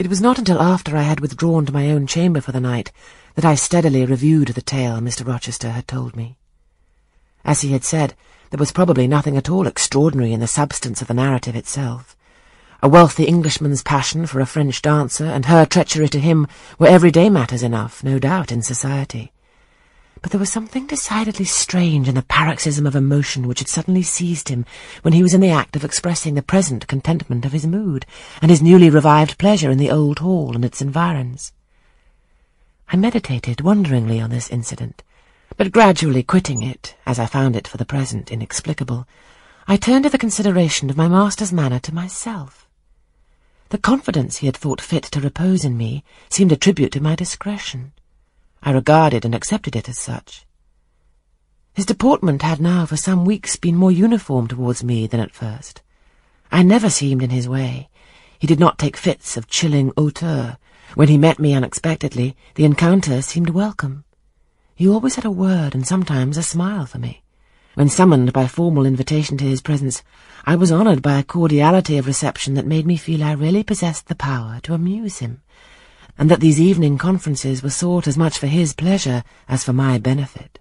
It was not until after I had withdrawn to my own chamber for the night that I steadily reviewed the tale Mr. Rochester had told me. As he had said, there was probably nothing at all extraordinary in the substance of the narrative itself. A wealthy Englishman's passion for a French dancer and her treachery to him were everyday matters enough, no doubt, in society. But there was something decidedly strange in the paroxysm of emotion which had suddenly seized him when he was in the act of expressing the present contentment of his mood and his newly revived pleasure in the old hall and its environs. I meditated wonderingly on this incident, but gradually quitting it, as I found it for the present inexplicable, I turned to the consideration of my master's manner to myself. The confidence he had thought fit to repose in me seemed a tribute to my discretion. I regarded and accepted it as such. His deportment had now for some weeks been more uniform towards me than at first. I never seemed in his way. He did not take fits of chilling hauteur. When he met me unexpectedly, the encounter seemed welcome. He always had a word and sometimes a smile for me. When summoned by formal invitation to his presence, I was honoured by a cordiality of reception that made me feel I really possessed the power to amuse him, and that these evening conferences were sought as much for his pleasure as for my benefit.